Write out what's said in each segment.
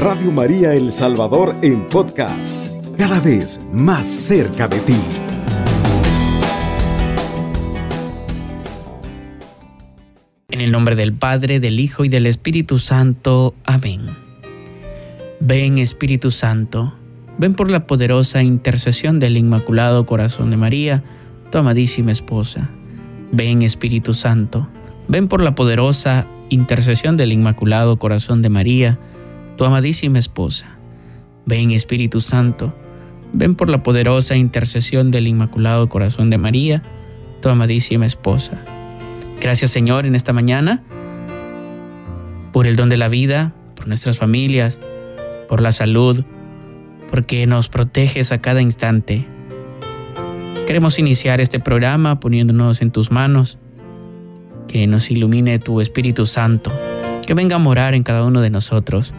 Radio María El Salvador en podcast, cada vez más cerca de ti. En el nombre del Padre, del Hijo y del Espíritu Santo. Amén. Ven Espíritu Santo, ven por la poderosa intercesión del Inmaculado Corazón de María, tu amadísima esposa. Ven Espíritu Santo, ven por la poderosa intercesión del Inmaculado Corazón de María, tu amadísima esposa. Ven Espíritu Santo, ven por la poderosa intercesión del Inmaculado Corazón de María, tu amadísima esposa. Gracias Señor en esta mañana por el don de la vida, por nuestras familias, por la salud, porque nos proteges a cada instante. Queremos iniciar este programa poniéndonos en tus manos que nos ilumine tu Espíritu Santo, que venga a morar en cada uno de nosotros.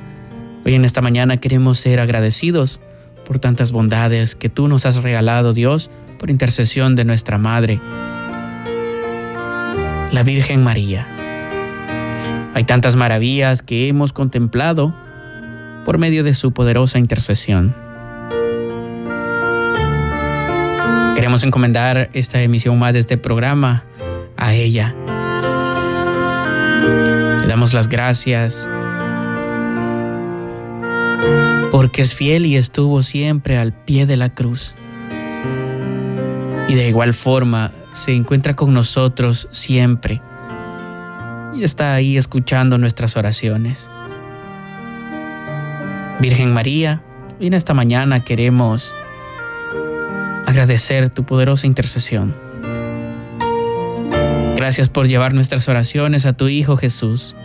Hoy en esta mañana queremos ser agradecidos por tantas bondades que tú nos has regalado, Dios, por intercesión de nuestra Madre, la Virgen María. Hay tantas maravillas que hemos contemplado por medio de su poderosa intercesión. Queremos encomendar esta emisión más de este programa a ella, le damos las gracias porque es fiel y estuvo siempre al pie de la cruz. Y de igual forma se encuentra con nosotros siempre y está ahí escuchando nuestras oraciones. Virgen María, en esta mañana queremos agradecer tu poderosa intercesión. Gracias por llevar nuestras oraciones a tu Hijo Jesús.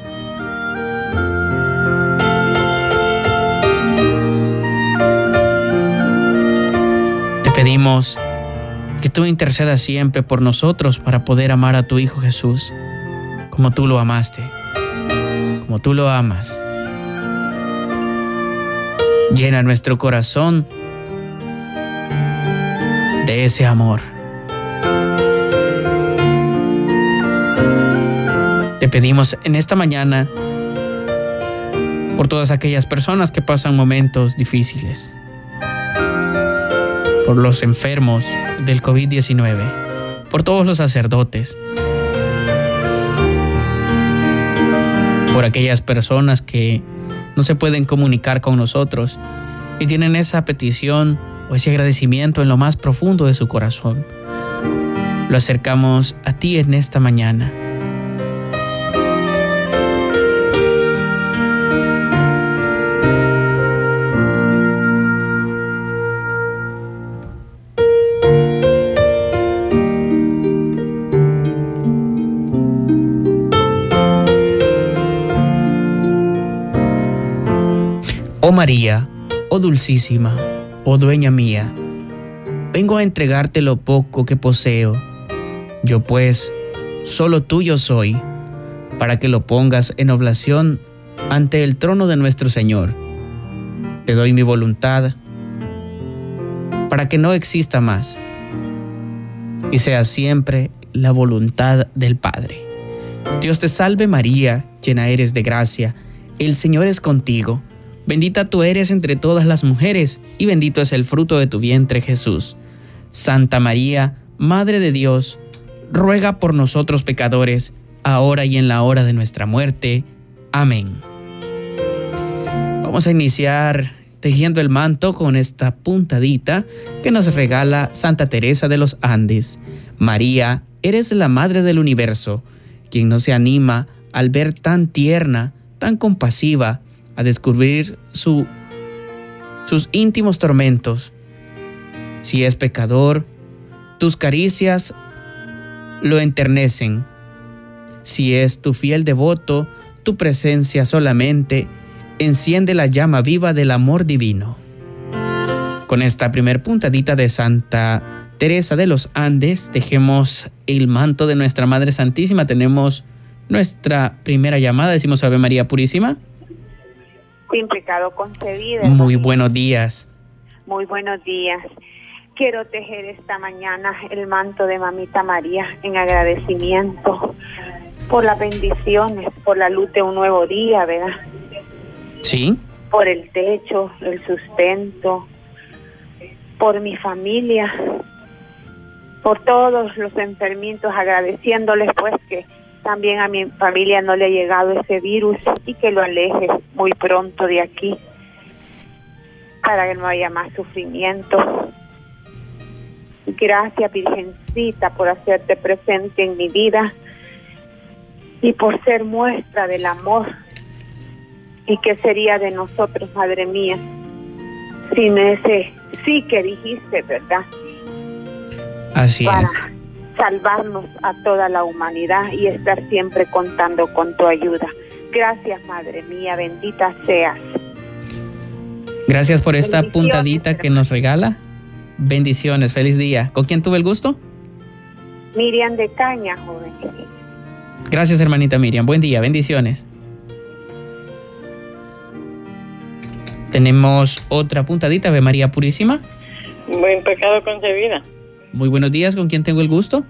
Pedimos que tú intercedas siempre por nosotros para poder amar a tu Hijo Jesús como tú lo amaste, como tú lo amas. Llena nuestro corazón de ese amor. Te pedimos en esta mañana por todas aquellas personas que pasan momentos difíciles, por los enfermos del COVID-19, por todos los sacerdotes, por aquellas personas que no se pueden comunicar con nosotros y tienen esa petición o ese agradecimiento en lo más profundo de su corazón. Lo acercamos a ti en esta mañana. María, oh dulcísima, oh dueña mía, vengo a entregarte lo poco que poseo. Yo pues, solo tuyo soy, para que lo pongas en oblación ante el trono de nuestro Señor. Te doy mi voluntad para que no exista más y sea siempre la voluntad del Padre. Dios te salve María, llena eres de gracia, el Señor es contigo. Bendita tú eres entre todas las mujeres, y bendito es el fruto de tu vientre Jesús. Santa María, Madre de Dios, ruega por nosotros pecadores, ahora y en la hora de nuestra muerte. Amén. Vamos a iniciar tejiendo el manto con esta puntadita que nos regala Santa Teresa de los Andes. María, eres la Madre del universo, quien no se anima al ver tan tierna, tan compasiva, a descubrir su, sus íntimos tormentos. Si es pecador, tus caricias lo enternecen. Si es tu fiel devoto, tu presencia solamente enciende la llama viva del amor divino. Con esta primer puntadita de Santa Teresa de los Andes, dejemos el manto de nuestra Madre Santísima. Tenemos nuestra primera llamada. Decimos Ave María Purísima sin pecado concebido. Muy buenos días. Muy buenos días. Quiero tejer esta mañana el manto de Mamita María en agradecimiento por las bendiciones, por la luz de un nuevo día, ¿verdad? Sí. por el techo, el sustento, por mi familia, por todos los enfermitos, agradeciéndoles pues que también a mi familia no le ha llegado ese virus y que lo aleje muy pronto de aquí para que no haya más sufrimiento. Gracias Virgencita por hacerte presente en mi vida y por ser muestra del amor. ¿Y qué sería de nosotros, Madre mía, sin ese sí que dijiste, verdad? Así Para es. Salvarnos a toda la humanidad y estar siempre contando con tu ayuda. Gracias, Madre mía, bendita seas. Gracias por esta puntadita que nos regala. Bendiciones, feliz día. ¿Con quién tuve el gusto? Miriam de Caña, joven. Gracias, hermanita Miriam. Buen día, bendiciones. Tenemos otra puntadita, Ave María Purísima. Buen pecado concebida. Muy buenos días, ¿con quién tengo el gusto?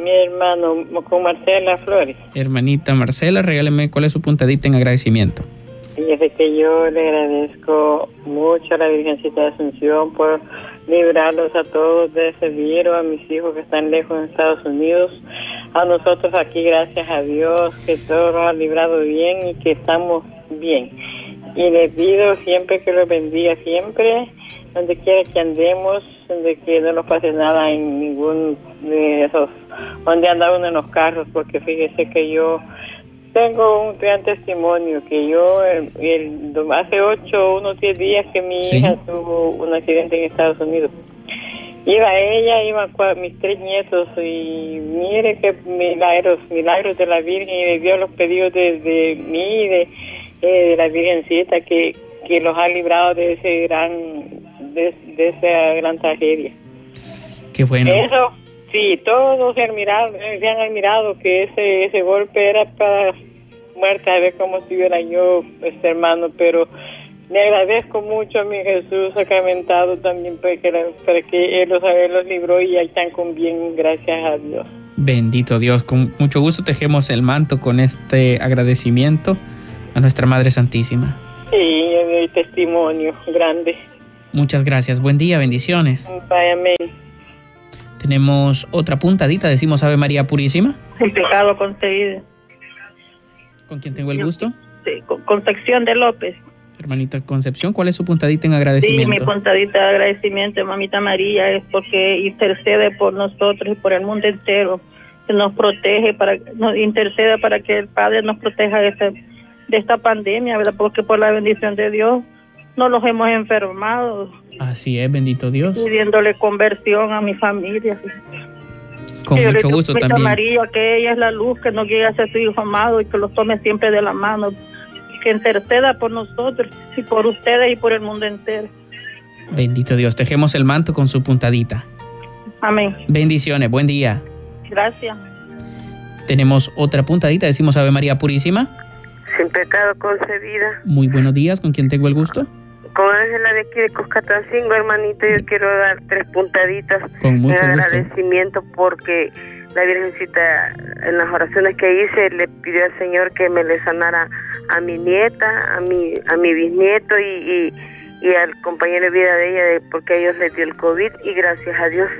Mi hermano, con Marcela Flores. Hermanita Marcela, regáleme cuál es su puntadita en agradecimiento. Fíjese que yo le agradezco mucho a la Virgencita de Asunción por librarlos a todos de ese virus, a mis hijos que están lejos en Estados Unidos, a nosotros aquí, gracias a Dios, que todo nos ha librado bien y que estamos bien. Y le pido siempre que los bendiga, siempre, donde quiera que andemos, donde que no nos pase nada en ningún de esos, donde anda uno en los carros, porque fíjese que yo tengo un gran testimonio que yo el, el- hace ocho, unos diez días que mi Sí. hija tuvo un accidente en Estados Unidos. Iba ella, iban mis tres nietos y mire qué milagros, milagros de la Virgen y de Dios los pedidos de, de mí y de, eh, de la Virgencita que, que los ha librado de ese gran, de, de esa gran tragedia. Qué bueno. Eso, sí, todos se han mirado, eh, se han admirado que ese ese golpe era para muerte, a ver cómo estuviera yo, este hermano, pero le agradezco mucho a mi Jesús sacramentado también para que, para que Él los, él los libró y ahí están con bien, gracias a Dios. Bendito Dios, con mucho gusto tejemos el manto con este agradecimiento a nuestra Madre Santísima. Sí, el testimonio grande. Muchas gracias. Buen día, bendiciones. Vaya, amén. Tenemos otra puntadita, decimos Ave María Purísima. El pecado concebido. ¿Con quién tengo el gusto? Sí, Con- Concepción de López. Hermanita Concepción, ¿cuál es su puntadita en Sí, mi agradecimiento? puntadita de agradecimiento, mamita María, es porque intercede por nosotros y por el mundo entero, que nos protege, para nos intercede para que el Padre nos proteja de, este- de esta pandemia, ¿verdad? Porque por la bendición de Dios no los hemos enfermado, Así es, bendito Dios. pidiéndole conversión a mi familia. Con yo mucho gusto también. María, que ella es la luz, que nos guíe hacia su Hijo amado y que los tome siempre de la mano, que interceda por nosotros y por ustedes y por el mundo entero. Bendito Dios, tejemos el manto con su puntadita. Amén. Bendiciones, buen día. Gracias. Tenemos otra puntadita, decimos Ave María Purísima. Sin pecado concebida. Muy buenos días, ¿con quién tengo el gusto? Con Ángela de aquí de Cuscatancingo, hermanito, yo quiero dar tres puntaditas Con mucho en gusto. agradecimiento porque la Virgencita en las oraciones que hice le pidió al Señor que me le sanara a mi nieta, a mi a mi bisnieto y, y, y al compañero de vida de ella de- porque a ellos les dio el COVID y gracias a Dios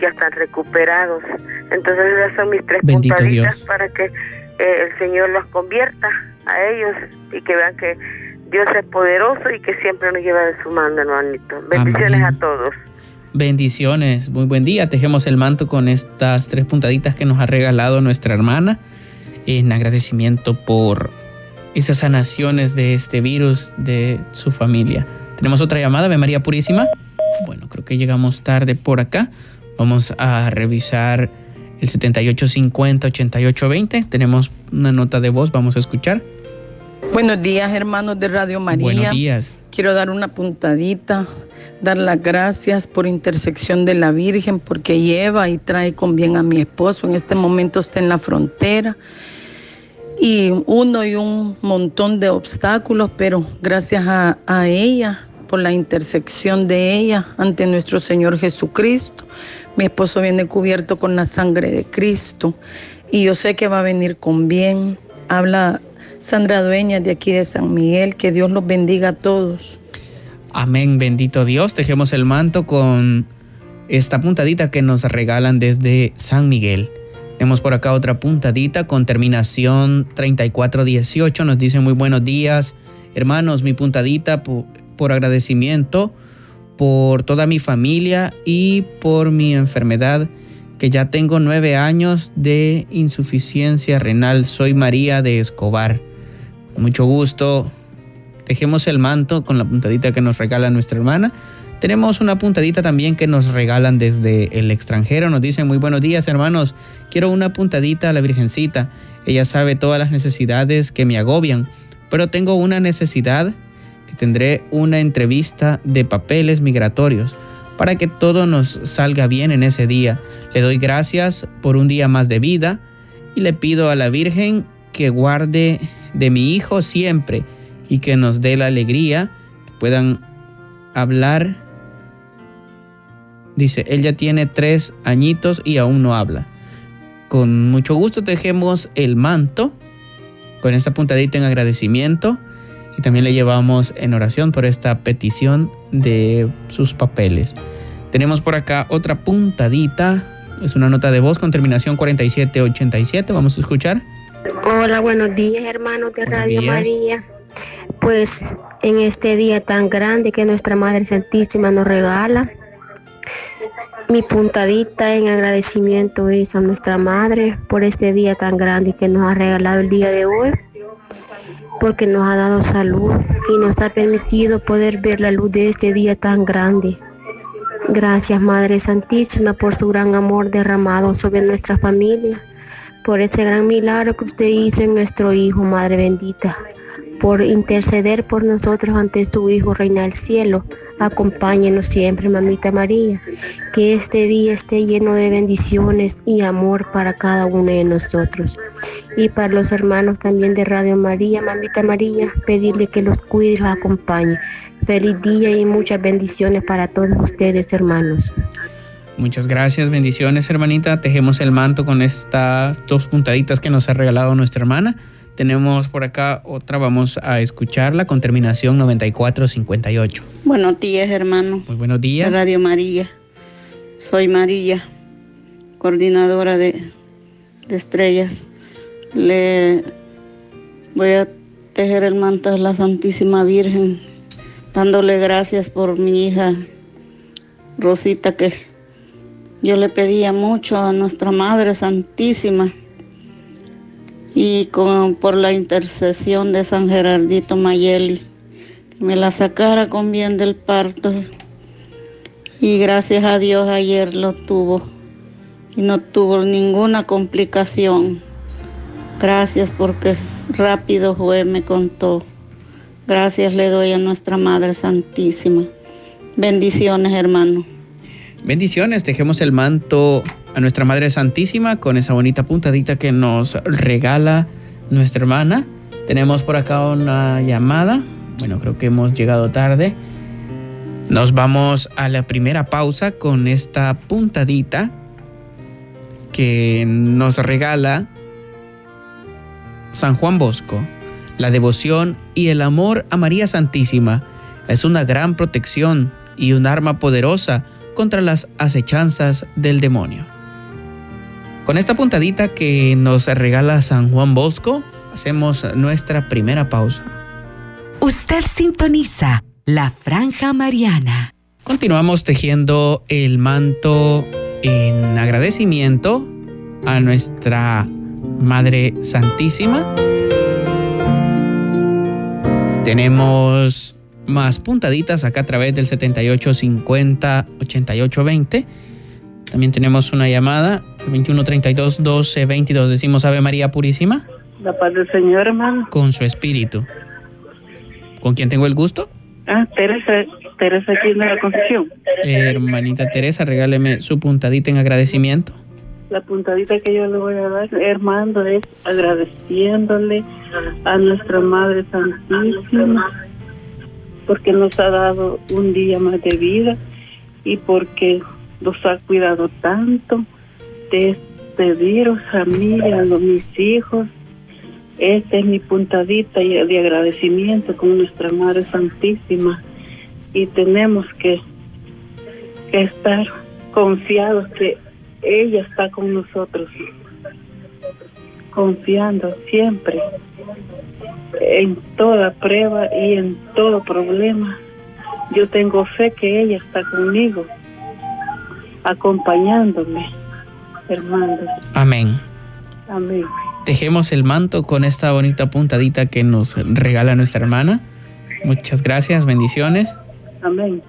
ya están recuperados. Entonces esas son mis tres Bendito puntaditas Dios. para que eh, el Señor los convierta a ellos y que vean que Dios es poderoso y que siempre nos lleva de su mano, hermanito. Bendiciones Amén. a todos. Bendiciones, muy buen día. Tejemos el manto con estas tres puntaditas que nos ha regalado nuestra hermana en agradecimiento por esas sanaciones de este virus de su familia. Tenemos otra llamada, Ave María Purísima. Bueno, creo que llegamos tarde por acá. Vamos a revisar el 7850-8820. Tenemos una nota de voz, vamos a escuchar. Buenos días, hermanos de Radio María. Buenos días. Quiero dar una puntadita, dar las gracias por intersección de la Virgen, porque lleva y trae con bien a mi esposo. En este momento está en la frontera. Y uno y un montón de obstáculos, pero gracias a, a ella, por la intersección de ella ante nuestro Señor Jesucristo. Mi esposo viene cubierto con la sangre de Cristo y yo sé que va a venir con bien. Habla Sandra Dueña de aquí de San Miguel. Que Dios los bendiga a todos. Amén, bendito Dios. Tejemos el manto con esta puntadita que nos regalan desde San Miguel. Tenemos por acá otra puntadita con terminación 3418. Nos dice muy buenos días. Hermanos, mi puntadita por agradecimiento por toda mi familia y por mi enfermedad, que ya tengo nueve años de insuficiencia renal. Soy María de Escobar. Mucho gusto. Dejemos el manto con la puntadita que nos regala nuestra hermana. Tenemos una puntadita también que nos regalan desde el extranjero. Nos dicen muy buenos días hermanos. Quiero una puntadita a la Virgencita. Ella sabe todas las necesidades que me agobian, pero tengo una necesidad tendré una entrevista de papeles migratorios para que todo nos salga bien en ese día. Le doy gracias por un día más de vida y le pido a la Virgen que guarde de mi hijo siempre y que nos dé la alegría, que puedan hablar. Dice, él ya tiene tres añitos y aún no habla. Con mucho gusto tejemos el manto con esta puntadita en agradecimiento y también le llevamos en oración por esta petición de sus papeles. Tenemos por acá otra puntadita, es una nota de voz con terminación 4787, vamos a escuchar. Hola, buenos días hermanos de Radio María. Pues en este día tan grande que nuestra Madre Santísima nos regala, mi puntadita en agradecimiento es a nuestra Madre por este día tan grande que nos ha regalado el día de hoy porque nos ha dado salud y nos ha permitido poder ver la luz de este día tan grande. Gracias Madre Santísima por su gran amor derramado sobre nuestra familia, por ese gran milagro que usted hizo en nuestro Hijo, Madre bendita por interceder por nosotros ante su Hijo Reina del Cielo. Acompáñenos siempre, Mamita María. Que este día esté lleno de bendiciones y amor para cada uno de nosotros. Y para los hermanos también de Radio María, Mamita María, pedirle que los cuide y los acompañe. Feliz día y muchas bendiciones para todos ustedes, hermanos. Muchas gracias, bendiciones, hermanita. Tejemos el manto con estas dos puntaditas que nos ha regalado nuestra hermana. Tenemos por acá otra, vamos a escucharla con terminación 9458. Buenos días, hermano. Muy buenos días. Radio María. Soy María, coordinadora de, de estrellas. Le voy a tejer el manto de la Santísima Virgen, dándole gracias por mi hija Rosita, que yo le pedía mucho a nuestra Madre Santísima y con, por la intercesión de San Gerardito Mayeli, que me la sacara con bien del parto. Y gracias a Dios ayer lo tuvo y no tuvo ninguna complicación. Gracias porque rápido fue, me contó. Gracias le doy a nuestra Madre Santísima. Bendiciones, hermano. Bendiciones, dejemos el manto a nuestra Madre Santísima con esa bonita puntadita que nos regala nuestra hermana. Tenemos por acá una llamada. Bueno, creo que hemos llegado tarde. Nos vamos a la primera pausa con esta puntadita que nos regala San Juan Bosco. La devoción y el amor a María Santísima es una gran protección y un arma poderosa contra las acechanzas del demonio. Con esta puntadita que nos regala San Juan Bosco, hacemos nuestra primera pausa. Usted sintoniza la franja mariana. Continuamos tejiendo el manto en agradecimiento a nuestra Madre Santísima. Tenemos más puntaditas acá a través del 7850 8820. También tenemos una llamada, 2132 1222. Decimos Ave María Purísima. La paz del Señor, hermano. Con su espíritu. ¿Con quién tengo el gusto? Ah, Teresa, Teresa aquí en la Concepción. hermanita Teresa, regáleme su puntadita en agradecimiento. La puntadita que yo le voy a dar, hermano, es agradeciéndole a nuestra Madre Santísima porque nos ha dado un día más de vida y porque nos ha cuidado tanto de este virus a mí, a mis hijos. Esta es mi puntadita de agradecimiento con nuestra Madre Santísima. Y tenemos que estar confiados que ella está con nosotros, confiando siempre en toda prueba y en todo problema. Yo tengo fe que ella está conmigo, acompañándome, hermanos. Amén. Amén. Tejemos el manto con esta bonita puntadita que nos regala nuestra hermana. Muchas gracias, bendiciones. Amén.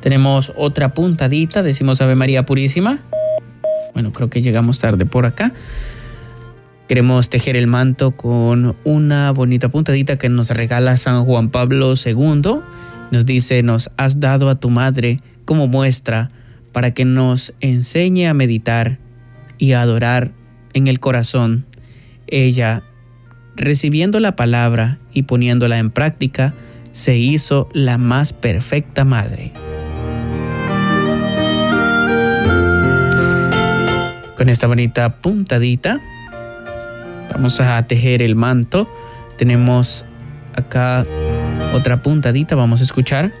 Tenemos otra puntadita, decimos Ave María Purísima. Bueno, creo que llegamos tarde por acá. Queremos tejer el manto con una bonita puntadita que nos regala San Juan Pablo II. Nos dice, nos has dado a tu madre como muestra para que nos enseñe a meditar y a adorar en el corazón. Ella, recibiendo la palabra y poniéndola en práctica, se hizo la más perfecta madre. Con esta bonita puntadita Vamos a tejer el manto. Tenemos acá otra puntadita, vamos a escuchar.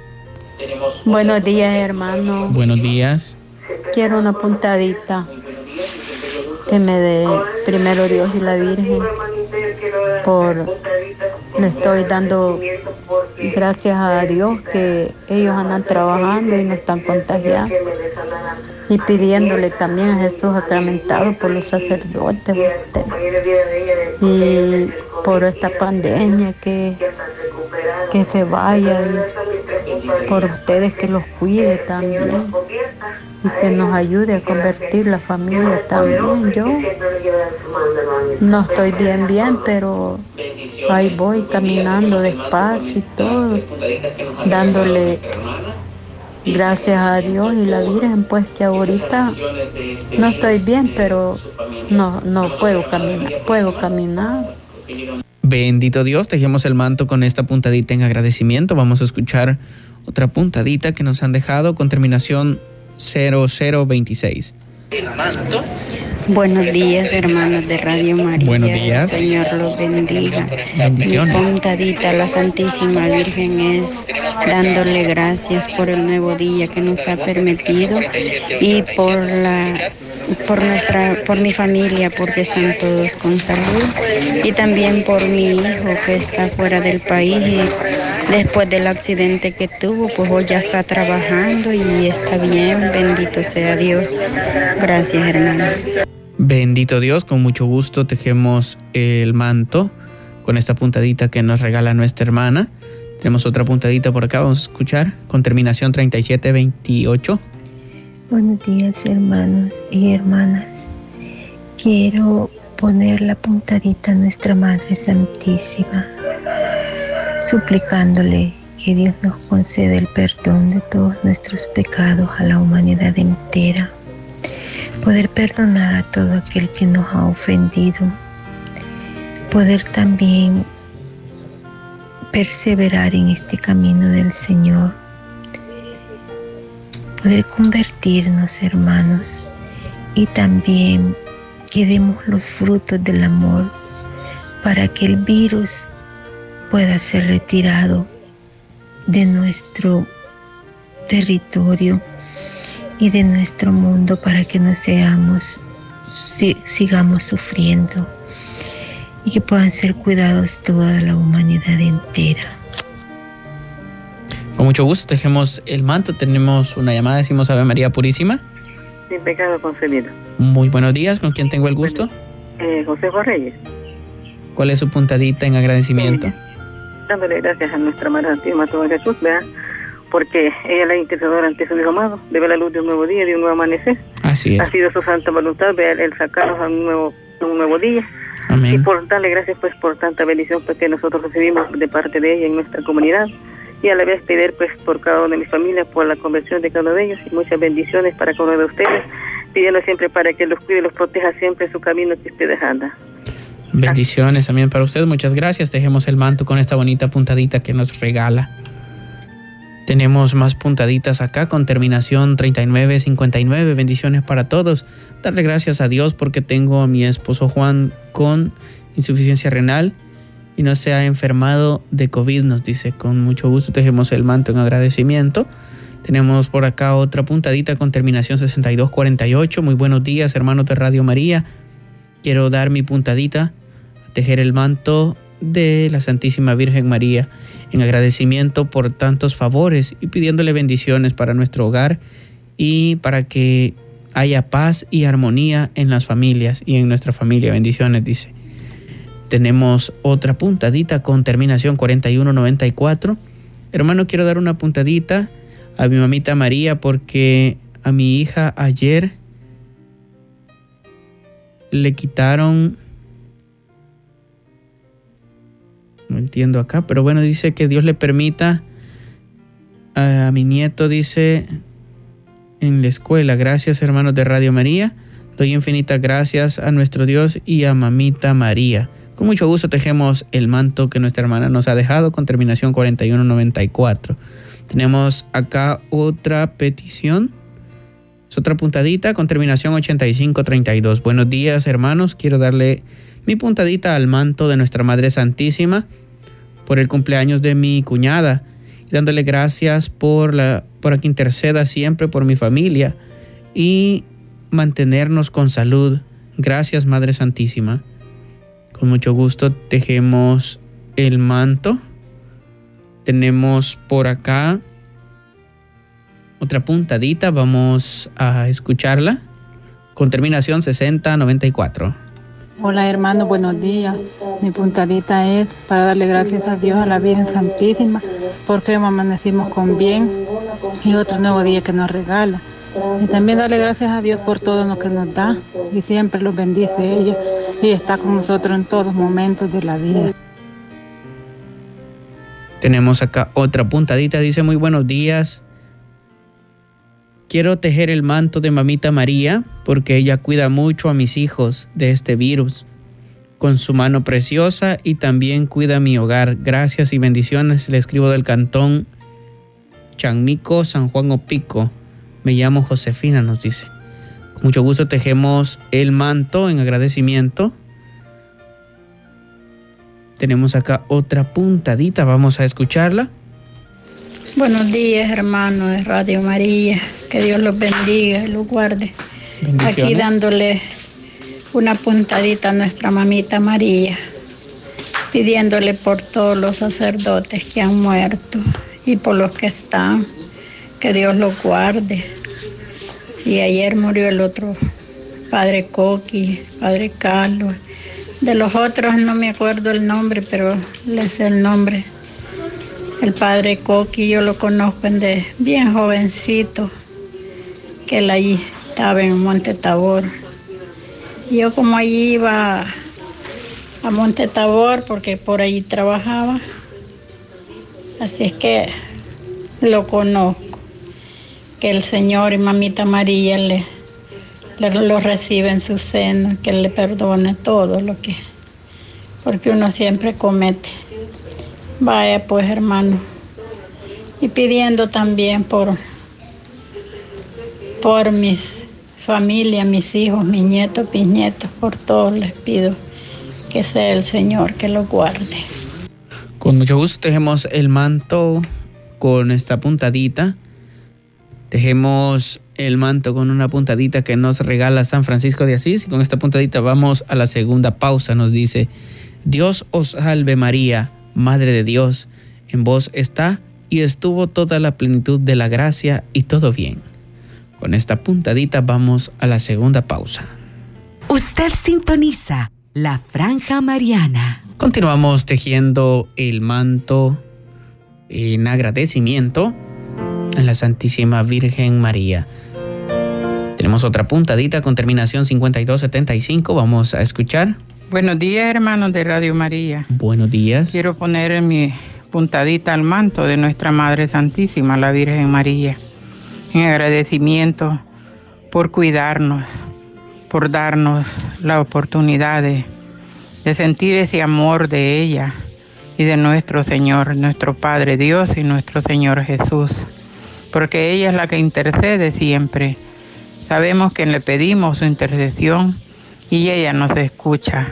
Buenos días, hermano. Buenos días. Quiero una puntadita que me dé primero Dios y la Virgen por le estoy dando gracias a Dios que ellos andan trabajando y no están contagiando y pidiéndole también a Jesús sacramentado por los sacerdotes y por esta pandemia que, que se vaya y por ustedes que los cuide también y que nos ayude a convertir la familia también. Yo no estoy bien, bien, pero ahí voy caminando despacio y todo, dándole gracias a Dios y la Virgen, pues que ahorita no estoy bien, pero no, no puedo caminar, puedo caminar. Bendito Dios, tejemos el manto con esta puntadita en agradecimiento. Vamos a escuchar otra puntadita que nos han dejado con terminación 0026. Buenos días, hermanos de Radio María. Buenos días. Señor los bendiga. Mi puntadita a la Santísima Virgen es dándole gracias por el nuevo día que nos ha permitido y por la por nuestra por mi familia porque están todos con salud y también por mi hijo que está fuera del país y después del accidente que tuvo pues hoy ya está trabajando y está bien bendito sea Dios gracias hermano Bendito Dios, con mucho gusto tejemos el manto con esta puntadita que nos regala nuestra hermana. Tenemos otra puntadita por acá, vamos a escuchar con terminación 3728. Buenos días hermanos y hermanas. Quiero poner la puntadita a nuestra Madre Santísima, suplicándole que Dios nos conceda el perdón de todos nuestros pecados a la humanidad entera. Poder perdonar a todo aquel que nos ha ofendido, poder también perseverar en este camino del Señor, poder convertirnos hermanos y también que demos los frutos del amor para que el virus pueda ser retirado de nuestro territorio y de nuestro mundo para que no seamos, sigamos sufriendo y que puedan ser cuidados toda la humanidad entera. Con mucho gusto tejemos el manto, tenemos una llamada, decimos Ave María Purísima. Sin pecado concebido. Muy buenos días, ¿con quién tengo el gusto? Eh, José Reyes. ¿Cuál es su puntadita en agradecimiento? dándole gracias a nuestra Madre Santísima Todo Jesús, ¿verdad? porque ella es la intercedora ante su Hijo amado, debe la luz de un nuevo día, de un nuevo amanecer. Así es. Ha sido su santa voluntad el, el sacarnos a un nuevo, un nuevo día. Amén. Y por darle gracias pues por tanta bendición pues, que nosotros recibimos de parte de ella en nuestra comunidad. Y a la vez pedir pues por cada una de mis familias, por la conversión de cada uno de ellos y muchas bendiciones para cada uno de ustedes, pidiendo siempre para que los cuide y los proteja siempre en su camino que ustedes andan. Bendiciones también para ustedes, muchas gracias. Dejemos el manto con esta bonita puntadita que nos regala. Tenemos más puntaditas acá con terminación 3959. Bendiciones para todos. Darle gracias a Dios porque tengo a mi esposo Juan con insuficiencia renal y no se ha enfermado de COVID, nos dice. Con mucho gusto tejemos el manto en agradecimiento. Tenemos por acá otra puntadita con terminación 6248. Muy buenos días, hermanos de Radio María. Quiero dar mi puntadita a tejer el manto de la Santísima Virgen María en agradecimiento por tantos favores y pidiéndole bendiciones para nuestro hogar y para que haya paz y armonía en las familias y en nuestra familia. Bendiciones, dice. Tenemos otra puntadita con terminación 4194. Hermano, quiero dar una puntadita a mi mamita María porque a mi hija ayer le quitaron no entiendo acá, pero bueno, dice que Dios le permita a, mi nieto, dice en la escuela, gracias hermanos de Radio María, doy infinitas gracias a nuestro Dios y a mamita María. Con mucho gusto tejemos el manto que nuestra hermana nos ha dejado con terminación 4194. Tenemos acá otra petición. Es otra puntadita con terminación 8532. Buenos días, hermanos. Quiero darle mi puntadita al manto de nuestra Madre Santísima por el cumpleaños de mi cuñada y dándole gracias por la por que interceda siempre por mi familia y mantenernos con salud. Gracias, Madre Santísima. Con mucho gusto tejemos el manto tenemos por acá otra puntadita, vamos a escucharla con terminación 6094. Hola hermano, buenos días. Mi puntadita es para darle gracias a Dios, a la Virgen Santísima, porque amanecimos con bien y otro nuevo día que nos regala. Y también darle gracias a Dios por todo lo que nos da y siempre los bendice ella y está con nosotros en todos momentos de la vida. Tenemos acá otra puntadita, dice muy buenos días. Quiero tejer el manto de mamita María porque ella cuida mucho a mis hijos de este virus con su mano preciosa y también cuida mi hogar. Gracias y bendiciones. Le escribo del cantón Chanmico, San Juan Opico. Me llamo Josefina, nos dice. Con mucho gusto tejemos el manto en agradecimiento tenemos acá otra puntadita, vamos a escucharla. Buenos días, hermanos de Radio María. Que Dios los bendiga y los guarde. Aquí dándole una puntadita a nuestra mamita María, pidiéndole por todos los sacerdotes que han muerto y por los que están, que Dios los guarde. Si ayer murió el otro padre Coqui, padre Carlos, de los otros no me acuerdo el nombre, pero le sé el nombre. El padre Coqui, yo lo conozco de bien jovencito, que él allí estaba en Monte Tabor. Yo como allí iba a Monte Tabor, porque por allí trabajaba, así es que lo conozco, que el Señor y Mamita María le lo recibe en su seno, que le perdone todo lo que, porque uno siempre comete. Vaya pues hermano, y pidiendo también por, por mis familia, mis hijos, mis nietos, bisnietos, por todos les pido que sea el Señor que los guarde. Con mucho gusto tejemos el manto con esta puntadita. Tejemos el manto con una puntadita que nos regala San Francisco de Asís. Y con esta puntadita vamos a la segunda pausa. Nos dice, Dios os salve María, Madre de Dios, en vos está y estuvo toda la plenitud de la gracia y todo bien. Con esta puntadita vamos a la segunda pausa. Usted sintoniza la franja mariana. Continuamos tejiendo el manto en agradecimiento a la Santísima Virgen María. Tenemos otra puntadita con terminación 5275. Vamos a escuchar. Buenos días, hermanos de Radio María. Buenos días. Quiero poner mi puntadita al manto de nuestra Madre Santísima, la Virgen María, en agradecimiento por cuidarnos, por darnos la oportunidad de, de sentir ese amor de ella y de nuestro Señor, nuestro Padre Dios y nuestro Señor Jesús, porque ella es la que intercede siempre Sabemos que le pedimos su intercesión y ella nos escucha.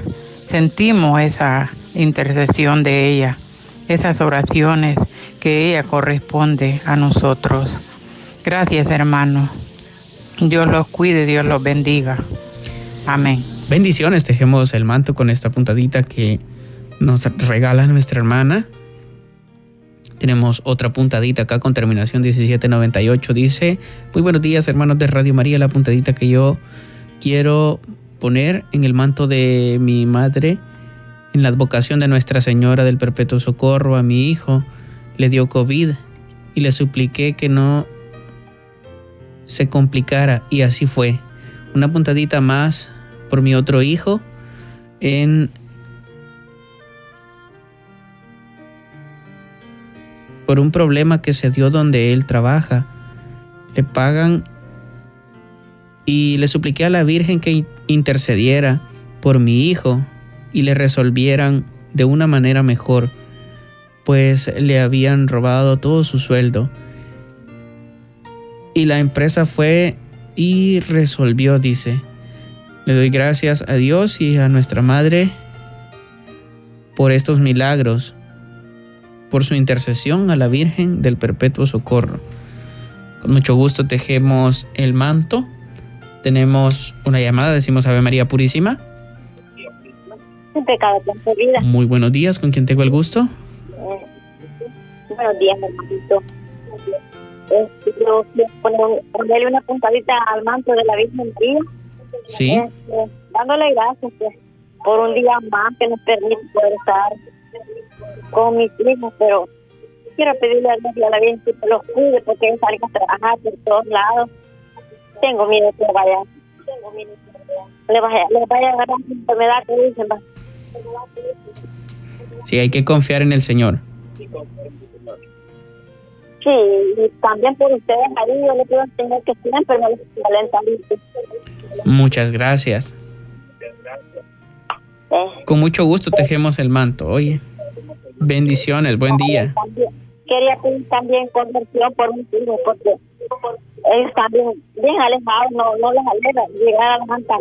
sentimos esa intercesión de ella, esas oraciones que ella corresponde a nosotros. Gracias, hermano. Dios los cuide, Dios los bendiga. Amén. Bendiciones, tejemos el manto con esta puntadita que nos regala nuestra hermana. Tenemos otra puntadita acá con terminación 1798. Dice, muy buenos días hermanos de Radio María, la puntadita que yo quiero poner en el manto de mi madre, en la advocación de Nuestra Señora del Perpetuo Socorro a mi hijo, le dio COVID y le supliqué que no se complicara y así fue. Una puntadita más por mi otro hijo en por un problema que se dio donde él trabaja. Le pagan y le supliqué a la Virgen que intercediera por mi hijo y le resolvieran de una manera mejor, pues le habían robado todo su sueldo. Y la empresa fue y resolvió, dice. Le doy gracias a Dios y a nuestra Madre por estos milagros por su intercesión a la Virgen del Perpetuo Socorro. Con mucho gusto tejemos el manto. Tenemos una llamada, decimos Ave María Purísima. pecado. Muy buenos días, ¿con quién tengo el gusto? Eh, buenos días, hermanito. Este, yo quiero ponerle una puntadita al manto de la Virgen María. Sí. Este, dándole gracias pues, por un día más que nos permite poder estar con mis hijos, pero quiero pedirle a Dios y a la Virgen que los cuide porque ellos salen a trabajar por todos lados. Tengo miedo que vaya, tengo miedo que le vaya, le vaya a agarrar una enfermedad que dicen. Sí, hay que confiar en el Señor. Sí, y también por ustedes ahí yo le pido al Señor que siempre me lentamente. Muchas gracias. Eh. Con mucho gusto tejemos el manto, oye. Bendiciones, buen día. Quería pedir también conversión por mis hijos, porque ellos también bien alejados, no, no les alegra llegar a la Santa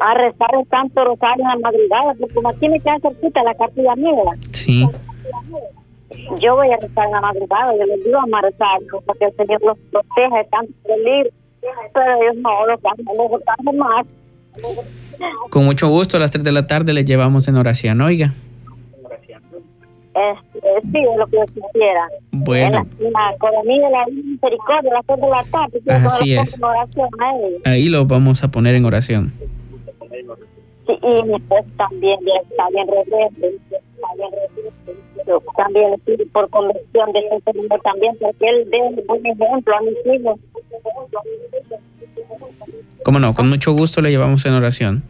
a rezar el Santo Rosario en la madrugada, porque como aquí me queda cerquita la capilla mía. Sí. Yo voy a rezar en la madrugada, yo les digo a rezar, porque el Señor los proteja de tanto peligro, pero ellos no, los hacen, más. Con mucho gusto, a las 3 de la tarde le llevamos en oración, oiga. Este, sí, es lo que yo quisiera. Bueno. En la, economía de la misericordia, a las 3 de la tarde. Así es. Oración a Ahí lo vamos a poner en oración. Sí, y mi esposo también está bien rebelde. Yo también estoy por conversión de este mundo también, porque él dé un buen ejemplo a mis hijos. Cómo no, con mucho gusto le llevamos en oración.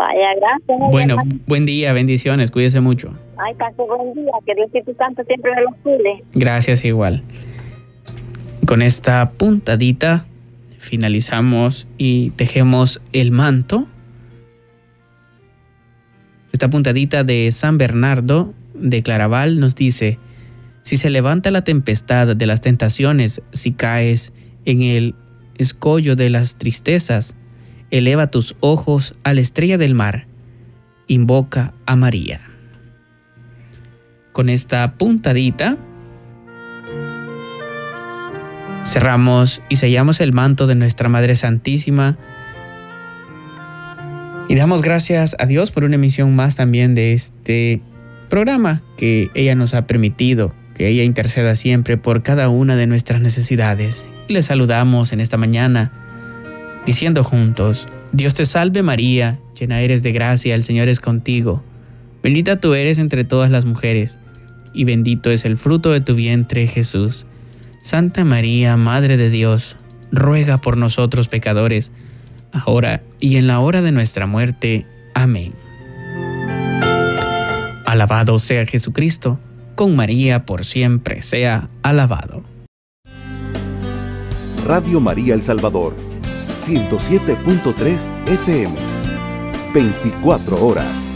Vaya, gracias. Bueno, buen día, bendiciones, cuídese mucho. Ay, pase buen día, que Dios y tu santo siempre me lo cuide. Gracias igual. Con esta puntadita finalizamos y tejemos el manto. Esta puntadita de San Bernardo de Claraval nos dice, si se levanta la tempestad de las tentaciones, si caes en el escollo de las tristezas, eleva tus ojos a la estrella del mar, invoca a María. Con esta puntadita cerramos y sellamos el manto de nuestra Madre Santísima y damos gracias a Dios por una emisión más también de este programa que ella nos ha permitido, que ella interceda siempre por cada una de nuestras necesidades. Y le saludamos en esta mañana diciendo juntos, Dios te salve María, llena eres de gracia, el Señor es contigo. Bendita tú eres entre todas las mujeres, y bendito es el fruto de tu vientre Jesús. Santa María, Madre de Dios, ruega por nosotros pecadores, ahora y en la hora de nuestra muerte. Amén. Alabado sea Jesucristo, con María por siempre sea alabado. Radio María El Salvador, 107.3 FM, 24 horas.